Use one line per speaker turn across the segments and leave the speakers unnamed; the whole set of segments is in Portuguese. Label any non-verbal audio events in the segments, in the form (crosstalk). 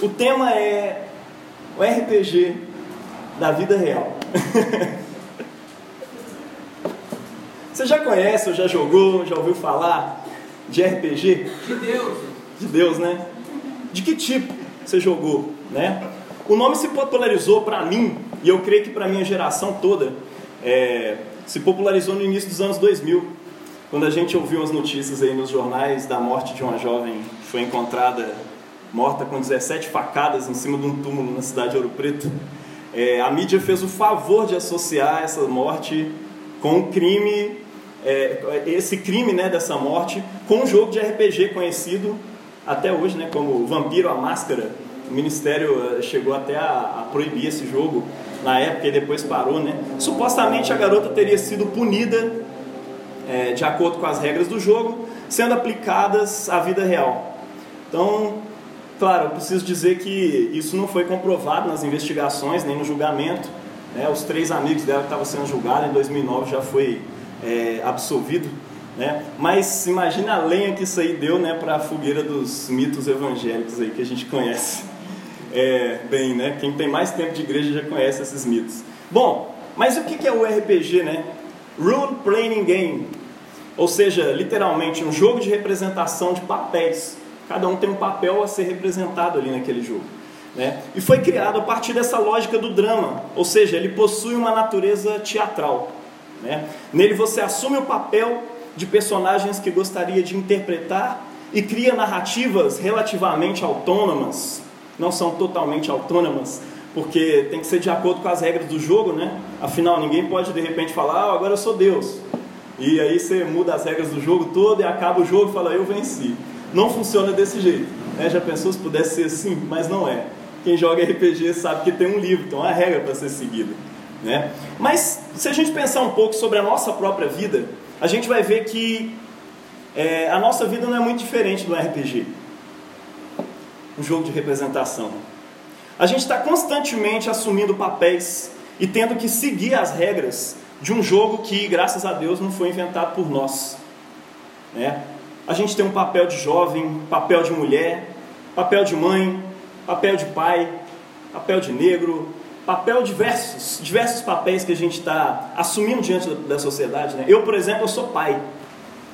O tema é o RPG da vida real. (laughs) Você já conhece ou já jogou, já ouviu falar de RPG?
De Deus.
De Deus, né? De que tipo você jogou, né? O nome se popularizou para mim, e eu creio que para minha geração toda, é, se popularizou no início dos anos 2000, quando a gente ouviu as notícias aí nos jornais da morte de uma jovem que foi encontrada morta com 17 facadas em cima de um túmulo na cidade de Ouro Preto. É, a mídia fez o favor de associar essa morte com o crime é, esse crime né, dessa morte com um jogo de RPG conhecido até hoje né, como Vampiro a Máscara. O Ministério eh, chegou até a, a proibir esse jogo na época e depois parou. Né? Supostamente a garota teria sido punida é, de acordo com as regras do jogo, sendo aplicadas à vida real. Então, claro, eu preciso dizer que isso não foi comprovado nas investigações nem no julgamento. Né? Os três amigos dela que estavam sendo julgados em 2009 já foi é, absolvido, né? Mas imagina a lenha que isso aí deu, né, para a fogueira dos mitos evangélicos aí que a gente conhece. É, bem, né? Quem tem mais tempo de igreja já conhece esses mitos. Bom, mas o que é o RPG, né? Role Playing Game, ou seja, literalmente um jogo de representação de papéis. Cada um tem um papel a ser representado ali naquele jogo. Né? E foi criado a partir dessa lógica do drama, ou seja, ele possui uma natureza teatral. Né? Nele você assume o papel de personagens que gostaria de interpretar e cria narrativas relativamente autônomas, não são totalmente autônomas, porque tem que ser de acordo com as regras do jogo, né? Afinal, ninguém pode de repente falar, oh, agora eu sou Deus. E aí você muda as regras do jogo todo e acaba o jogo e fala, eu venci. Não funciona desse jeito. Né? Já pensou se pudesse ser assim? Mas não é. Quem joga RPG sabe que tem um livro, tem uma regra para ser seguida. Né? Mas se a gente pensar um pouco sobre a nossa própria vida, a gente vai ver que é, a nossa vida não é muito diferente do RPG um jogo de representação. A gente está constantemente assumindo papéis e tendo que seguir as regras de um jogo que, graças a Deus, não foi inventado por nós. Né? A gente tem um papel de jovem, papel de mulher, papel de mãe, papel de pai, papel de negro, papel diversos, diversos papéis que a gente está assumindo diante da, sociedade. Né? Eu, por exemplo, eu sou pai.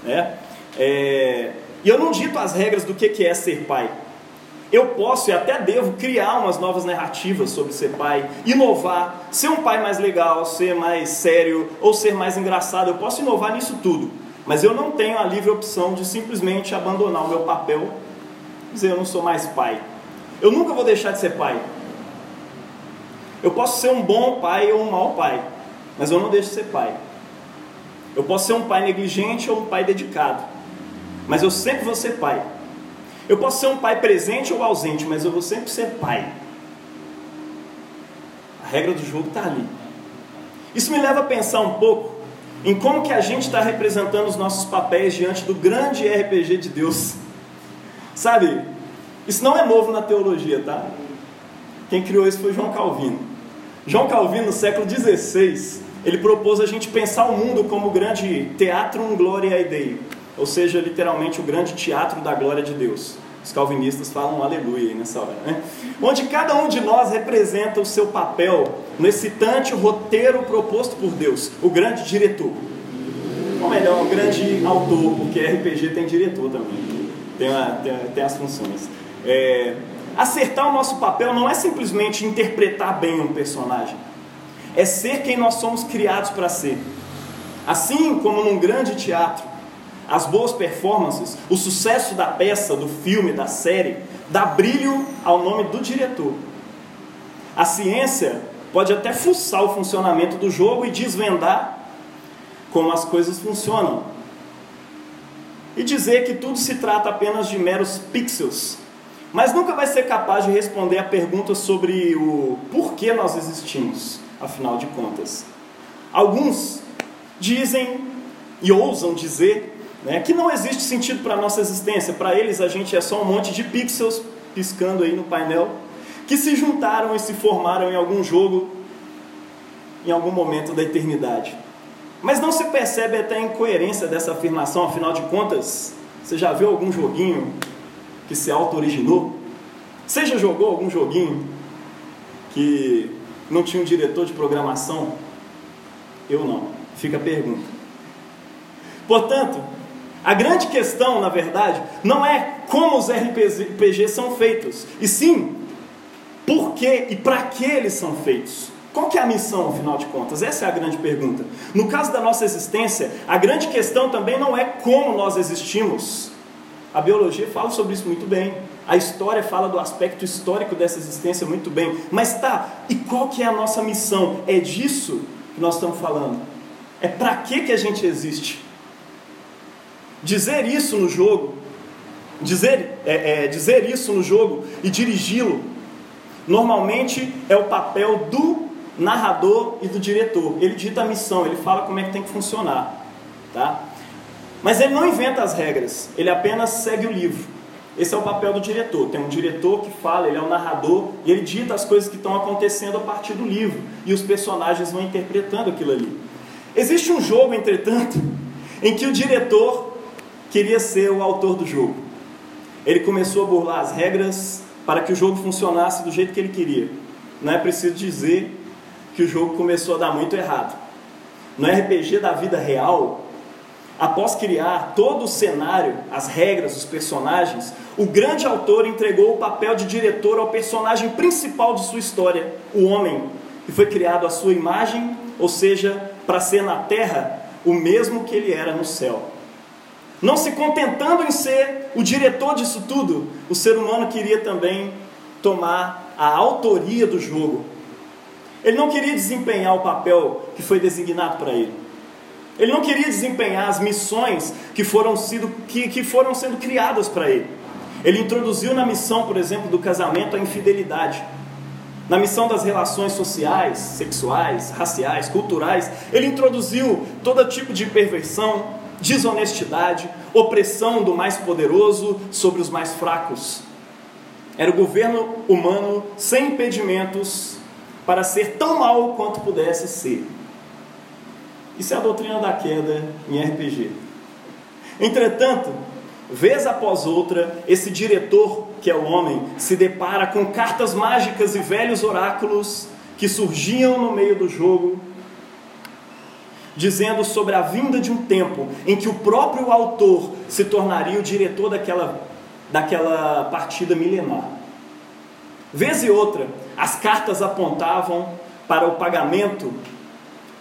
Né? É, e eu não dito as regras do que, que é ser pai. Eu posso e até devo criar umas novas narrativas sobre ser pai, inovar, ser um pai mais legal, ser mais sério ou ser mais engraçado. Eu posso inovar nisso tudo. Mas eu não tenho a livre opção de simplesmente abandonar o meu papel e dizer eu não sou mais pai. Eu nunca vou deixar de ser pai. Eu posso ser um bom pai ou um mau pai, mas eu não deixo de ser pai. Eu posso ser um pai negligente ou um pai dedicado, mas eu sempre vou ser pai. Eu posso ser um pai presente ou ausente, mas eu vou sempre ser pai. A regra do jogo está ali. Isso me leva a pensar um pouco em como que a gente está representando os nossos papéis diante do grande RPG de Deus. Sabe, isso não é novo na teologia, tá? Quem criou isso foi João Calvino. João Calvino, no século XVI, ele propôs a gente pensar o mundo como o grande teatrum gloriae Dei, ou seja, literalmente o grande teatro da glória de Deus. Os calvinistas falam aleluia aí nessa hora, né? Onde cada um de nós representa o seu papel no excitante roteiro proposto por Deus, o grande diretor. Ou melhor, o grande autor, porque RPG tem diretor também, tem, uma, tem, tem as funções. É, Acertar o nosso papel não é simplesmente interpretar bem um personagem, é ser quem nós somos criados para ser. Assim como num grande teatro, as boas performances, o sucesso da peça, do filme, da série, dá brilho ao nome do diretor. A ciência pode até fuçar o funcionamento do jogo e desvendar como as coisas funcionam. E dizer que tudo se trata apenas de meros pixels mas nunca vai ser capaz de responder a pergunta sobre o porquê nós existimos, afinal de contas. Alguns dizem e ousam dizer né, que não existe sentido para a nossa existência. Para eles, a gente é só um monte de pixels piscando aí no painel que se juntaram e se formaram em algum jogo em algum momento da eternidade. Mas não se percebe até a incoerência dessa afirmação, afinal de contas, você já viu algum joguinho que se auto-originou? Você já jogou algum joguinho que não tinha um diretor de programação? Eu não. Fica a pergunta. Portanto, a grande questão, na verdade, não é como os RPGs são feitos, e sim por que e para que eles são feitos. Qual que é a missão, afinal de contas? Essa é a grande pergunta. No caso da nossa existência, a grande questão também não é como nós existimos. A biologia fala sobre isso muito bem. A história fala do aspecto histórico dessa existência muito bem. Mas tá, e qual que é a nossa missão? É disso que nós estamos falando. É para que que a gente existe? Dizer isso no jogo, dizer, é, é, dizer isso no jogo e dirigi-lo, normalmente é o papel do narrador e do diretor. Ele dita a missão, ele fala como é que tem que funcionar, tá? Mas ele não inventa as regras, ele apenas segue o livro. Esse é o papel do diretor. Tem um diretor que fala, ele é o narrador e ele dita as coisas que estão acontecendo a partir do livro e os personagens vão interpretando aquilo ali. Existe um jogo, entretanto, (laughs) em que o diretor queria ser o autor do jogo. Ele começou a burlar as regras para que o jogo funcionasse do jeito que ele queria. Não é preciso dizer que o jogo começou a dar muito errado. No RPG da vida real, após criar todo o cenário, as regras, os personagens, o grande autor entregou o papel de diretor ao personagem principal de sua história, o homem, que foi criado à sua imagem, ou seja, para ser na terra o mesmo que ele era no céu. Não se contentando em ser o diretor disso tudo, o ser humano queria também tomar a autoria do jogo. Ele não queria desempenhar o papel que foi designado para ele. Ele não queria desempenhar as missões que foram, sido, que, que foram sendo criadas para ele. Ele introduziu na missão, por exemplo, do casamento a infidelidade. Na missão das relações sociais, sexuais, raciais, culturais, ele introduziu todo tipo de perversão, desonestidade, opressão do mais poderoso sobre os mais fracos. Era o governo humano sem impedimentos para ser tão mal quanto pudesse ser. Isso é a doutrina da queda em RPG. Entretanto, vez após outra, esse diretor, que é o homem, se depara com cartas mágicas e velhos oráculos que surgiam no meio do jogo dizendo sobre a vinda de um tempo em que o próprio autor se tornaria o diretor daquela, daquela partida milenar. Vez e outra, as cartas apontavam para o pagamento,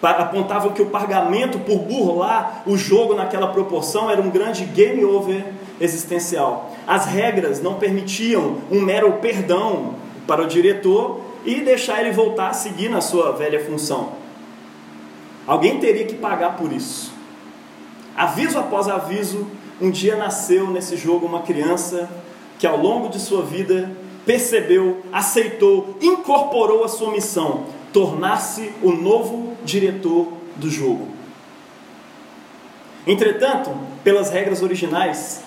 para, apontavam que o pagamento por burlar o jogo naquela proporção era um grande game over existencial. As regras não permitiam um mero perdão para o diretor e deixar ele voltar a seguir na sua velha função. Alguém teria que pagar por isso. Aviso após aviso, um dia nasceu nesse jogo uma criança que ao longo de sua vida percebeu, aceitou, incorporou a sua missão, tornar-se o novo diretor do jogo. Entretanto, pelas regras originais,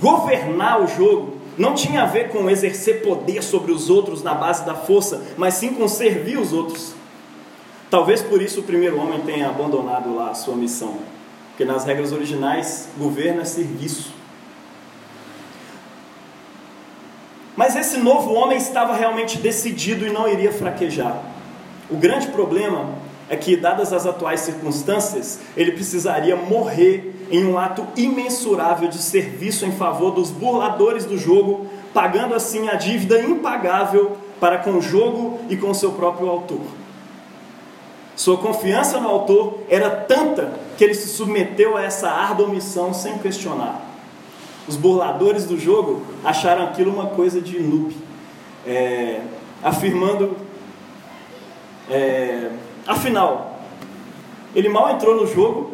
governar o jogo não tinha a ver com exercer poder sobre os outros na base da força, mas sim com servir os outros. Talvez por isso o primeiro homem tenha abandonado lá a sua missão, porque nas regras originais, governo é serviço. Mas esse novo homem estava realmente decidido e não iria fraquejar. O grande problema é que, dadas as atuais circunstâncias, ele precisaria morrer em um ato imensurável de serviço em favor dos burladores do jogo, pagando assim a dívida impagável para com o jogo e com seu próprio autor. Sua confiança no autor era tanta que ele se submeteu a essa árdua missão sem questionar. Os burladores do jogo acharam aquilo uma coisa de noob, é, afirmando: é, afinal, ele mal entrou no jogo,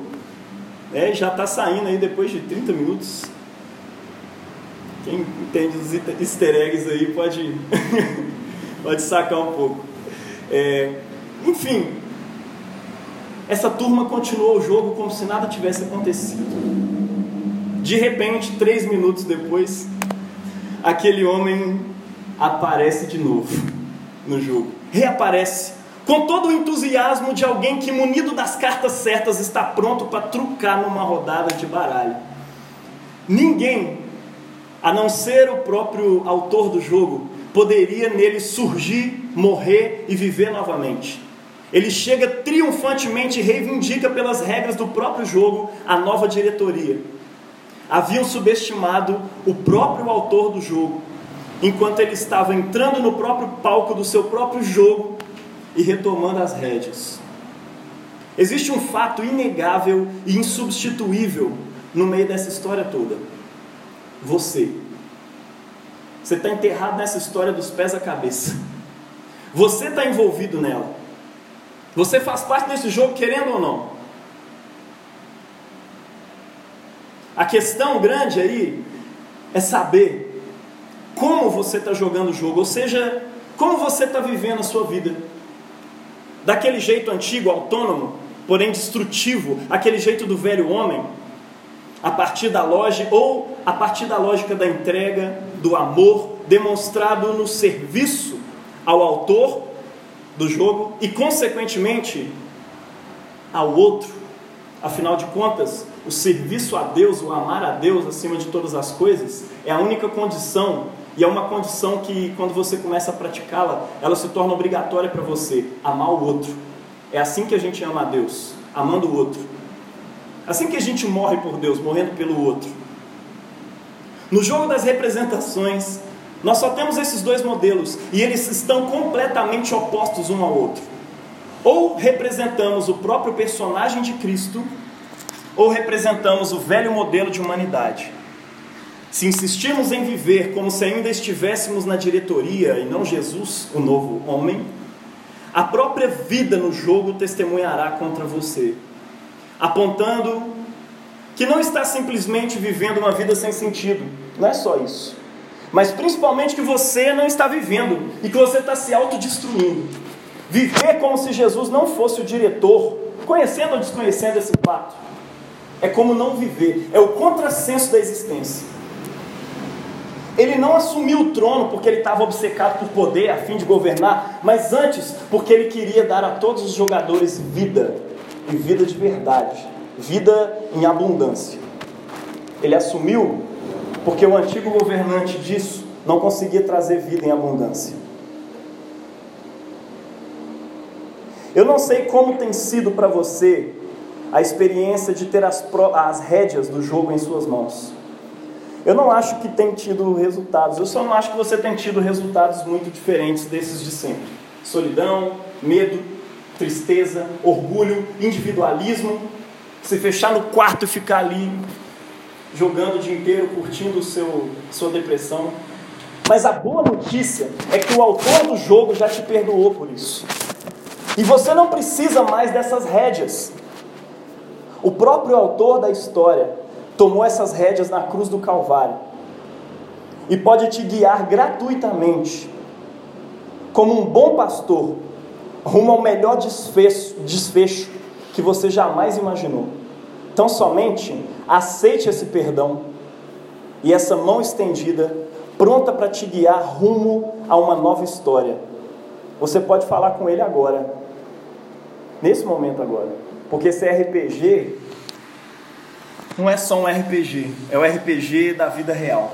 é, já está saindo aí depois de 30 minutos. Quem entende os easter eggs aí pode, (laughs) pode sacar um pouco. É, enfim, essa turma continuou o jogo como se nada tivesse acontecido. De repente, três minutos depois, aquele homem aparece de novo no jogo. Reaparece com todo o entusiasmo de alguém que, munido das cartas certas, está pronto para trucar numa rodada de baralho. Ninguém, a não ser o próprio autor do jogo, poderia nele surgir, morrer e viver novamente. Ele chega triunfantemente e reivindica pelas regras do próprio jogo a nova diretoria. Haviam subestimado o próprio autor do jogo, enquanto ele estava entrando no próprio palco do seu próprio jogo e retomando as rédeas. Existe um fato inegável e insubstituível no meio dessa história toda: você. Você está enterrado nessa história dos pés à cabeça. Você está envolvido nela. Você faz parte desse jogo, querendo ou não. A questão grande aí é saber como você está jogando o jogo, ou seja, como você está vivendo a sua vida. Daquele jeito antigo, autônomo, porém destrutivo, aquele jeito do velho homem, a partir da lógica ou a partir da lógica da entrega, do amor demonstrado no serviço ao autor do jogo e consequentemente ao outro. Afinal de contas, o serviço a Deus, o amar a Deus acima de todas as coisas, é a única condição e é uma condição que quando você começa a praticá-la, ela se torna obrigatória para você, amar o outro. É assim que a gente ama a Deus, amando o outro. Assim que a gente morre por Deus, morrendo pelo outro. No jogo das representações, nós só temos esses dois modelos e eles estão completamente opostos um ao outro. Ou representamos o próprio personagem de Cristo, ou representamos o velho modelo de humanidade. Se insistirmos em viver como se ainda estivéssemos na diretoria e não Jesus, o novo homem, a própria vida no jogo testemunhará contra você apontando que não está simplesmente vivendo uma vida sem sentido. Não é só isso. Mas principalmente que você não está vivendo e que você está se autodestruindo. Viver como se Jesus não fosse o diretor, conhecendo ou desconhecendo esse fato, é como não viver, é o contrassenso da existência. Ele não assumiu o trono porque ele estava obcecado por poder a fim de governar, mas antes porque ele queria dar a todos os jogadores vida e vida de verdade, vida em abundância. Ele assumiu porque o antigo governante disso não conseguia trazer vida em abundância. Eu não sei como tem sido para você a experiência de ter as, as rédeas do jogo em suas mãos. Eu não acho que tem tido resultados, eu só não acho que você tem tido resultados muito diferentes desses de sempre. Solidão, medo, tristeza, orgulho, individualismo, se fechar no quarto e ficar ali jogando o dia inteiro, curtindo seu sua depressão. Mas a boa notícia é que o autor do jogo já te perdoou por isso. E você não precisa mais dessas rédeas. O próprio autor da história tomou essas rédeas na cruz do Calvário e pode te guiar gratuitamente, como um bom pastor rumo ao melhor desfecho, desfecho que você jamais imaginou. Então, somente aceite esse perdão e essa mão estendida, pronta para te guiar rumo a uma nova história. Você pode falar com ele agora, nesse momento agora, porque esse RPG não é só um RPG, é o RPG da vida real.